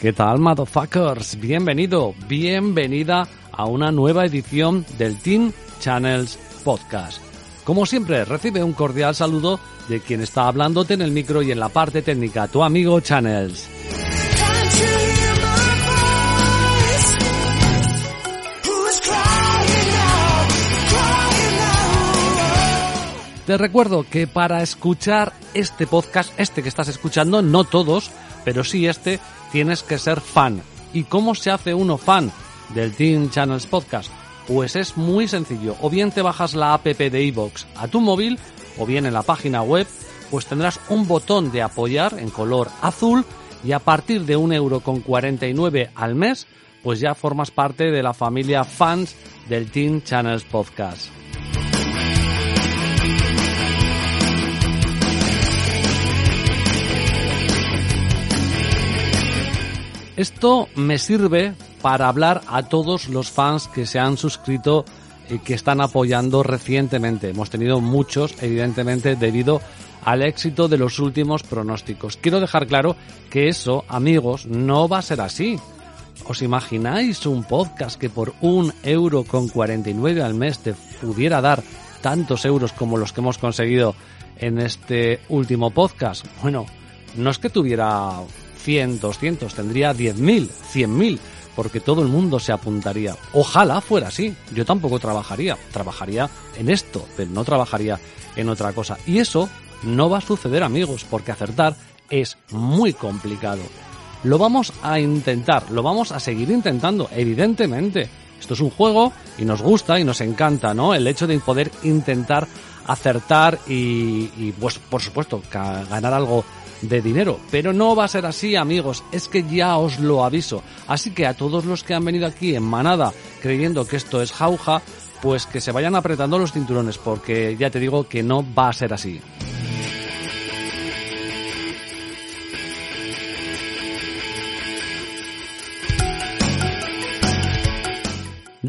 ¿Qué tal, motherfuckers? Bienvenido, bienvenida a una nueva edición del Team Channels Podcast. Como siempre, recibe un cordial saludo de quien está hablándote en el micro y en la parte técnica, tu amigo Channels. Te recuerdo que para escuchar este podcast, este que estás escuchando, no todos, pero sí este, tienes que ser fan. ¿Y cómo se hace uno fan del Team Channels Podcast? Pues es muy sencillo. O bien te bajas la app de iVoox a tu móvil, o bien en la página web, pues tendrás un botón de apoyar en color azul y a partir de 1,49€ al mes, pues ya formas parte de la familia fans del Team Channels Podcast. Esto me sirve para hablar a todos los fans que se han suscrito y que están apoyando recientemente. Hemos tenido muchos, evidentemente, debido al éxito de los últimos pronósticos. Quiero dejar claro que eso, amigos, no va a ser así. ¿Os imagináis un podcast que por un euro con 49 al mes te pudiera dar tantos euros como los que hemos conseguido en este último podcast? Bueno, no es que tuviera 100, 200, tendría 10.000, 100.000, porque todo el mundo se apuntaría. Ojalá fuera así. Yo tampoco trabajaría. Trabajaría en esto, pero no trabajaría en otra cosa. Y eso no va a suceder, amigos, porque acertar es muy complicado. Lo vamos a intentar, lo vamos a seguir intentando, evidentemente. Esto es un juego y nos gusta y nos encanta, ¿no? El hecho de poder intentar acertar y, y pues por supuesto ganar algo de dinero. Pero no va a ser así, amigos, es que ya os lo aviso. Así que a todos los que han venido aquí en manada creyendo que esto es jauja, pues que se vayan apretando los cinturones, porque ya te digo que no va a ser así.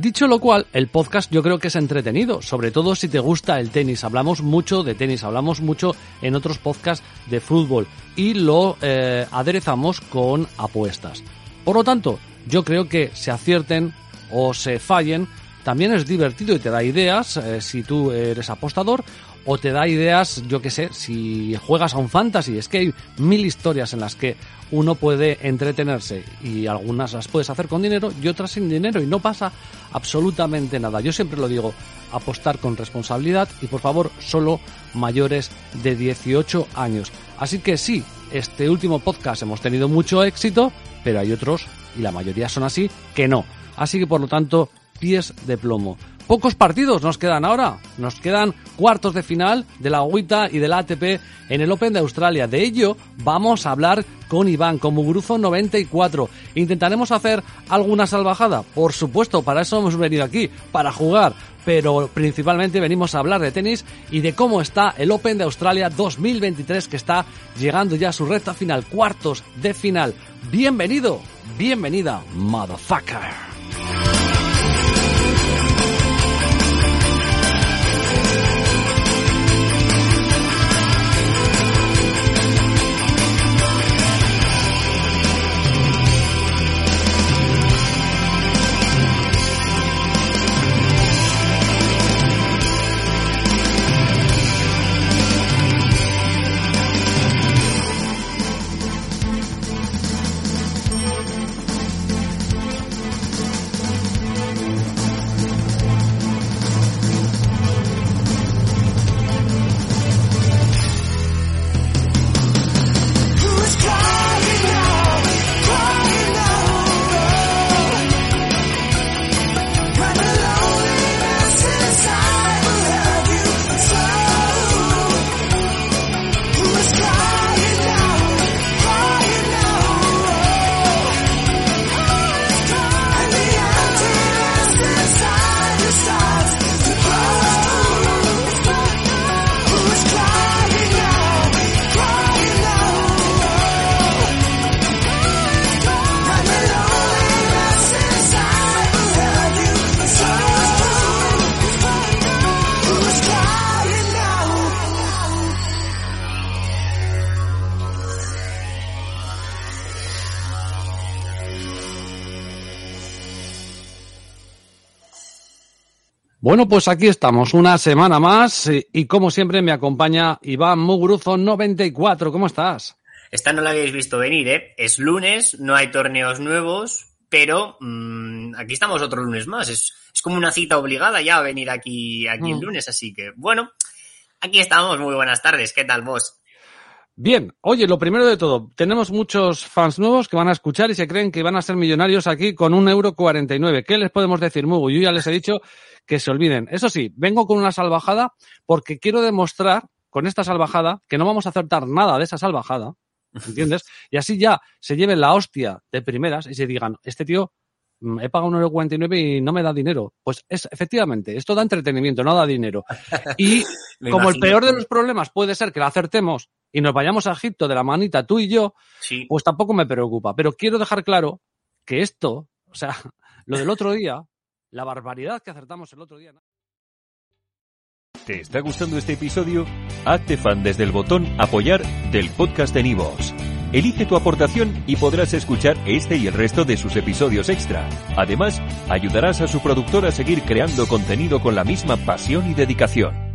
Dicho lo cual, el podcast yo creo que es entretenido, sobre todo si te gusta el tenis. Hablamos mucho de tenis, hablamos mucho en otros podcasts de fútbol y lo eh, aderezamos con apuestas. Por lo tanto, yo creo que se acierten o se fallen, también es divertido y te da ideas eh, si tú eres apostador o te da ideas, yo que sé, si juegas a un fantasy. Es que hay mil historias en las que uno puede entretenerse y algunas las puedes hacer con dinero y otras sin dinero y no pasa absolutamente nada. Yo siempre lo digo, apostar con responsabilidad y por favor solo mayores de 18 años. Así que sí, este último podcast hemos tenido mucho éxito, pero hay otros, y la mayoría son así, que no. Así que por lo tanto, pies de plomo. Pocos partidos nos quedan ahora. Nos quedan cuartos de final de la agüita y del ATP en el Open de Australia. De ello vamos a hablar con Iván, con Muguruzo 94. ¿Intentaremos hacer alguna salvajada? Por supuesto, para eso hemos venido aquí, para jugar, pero principalmente venimos a hablar de tenis y de cómo está el Open de Australia 2023 que está llegando ya a su recta final, cuartos de final. Bienvenido, bienvenida, motherfucker. Bueno, pues aquí estamos, una semana más y como siempre me acompaña Iván Mugruzo94. ¿Cómo estás? Esta no la habéis visto venir, ¿eh? Es lunes, no hay torneos nuevos, pero mmm, aquí estamos otro lunes más. Es, es, como una cita obligada ya a venir aquí, aquí mm. el lunes, así que bueno, aquí estamos. Muy buenas tardes, ¿qué tal vos? Bien, oye, lo primero de todo, tenemos muchos fans nuevos que van a escuchar y se creen que van a ser millonarios aquí con un euro cuarenta y nueve. ¿Qué les podemos decir, Mugu? Yo ya les he dicho que se olviden. Eso sí, vengo con una salvajada porque quiero demostrar con esta salvajada que no vamos a aceptar nada de esa salvajada, ¿entiendes? Y así ya se lleven la hostia de primeras y se digan, este tío mm, he pagado un euro cuarenta y nueve y no me da dinero. Pues es, efectivamente, esto da entretenimiento, no da dinero. Y como el peor de los problemas puede ser que la acertemos y nos vayamos a Egipto de la manita tú y yo, sí. pues tampoco me preocupa. Pero quiero dejar claro que esto, o sea, lo del otro día, la barbaridad que acertamos el otro día. ¿Te está gustando este episodio? Hazte fan desde el botón apoyar del podcast de Nivos. Elige tu aportación y podrás escuchar este y el resto de sus episodios extra. Además, ayudarás a su productor a seguir creando contenido con la misma pasión y dedicación.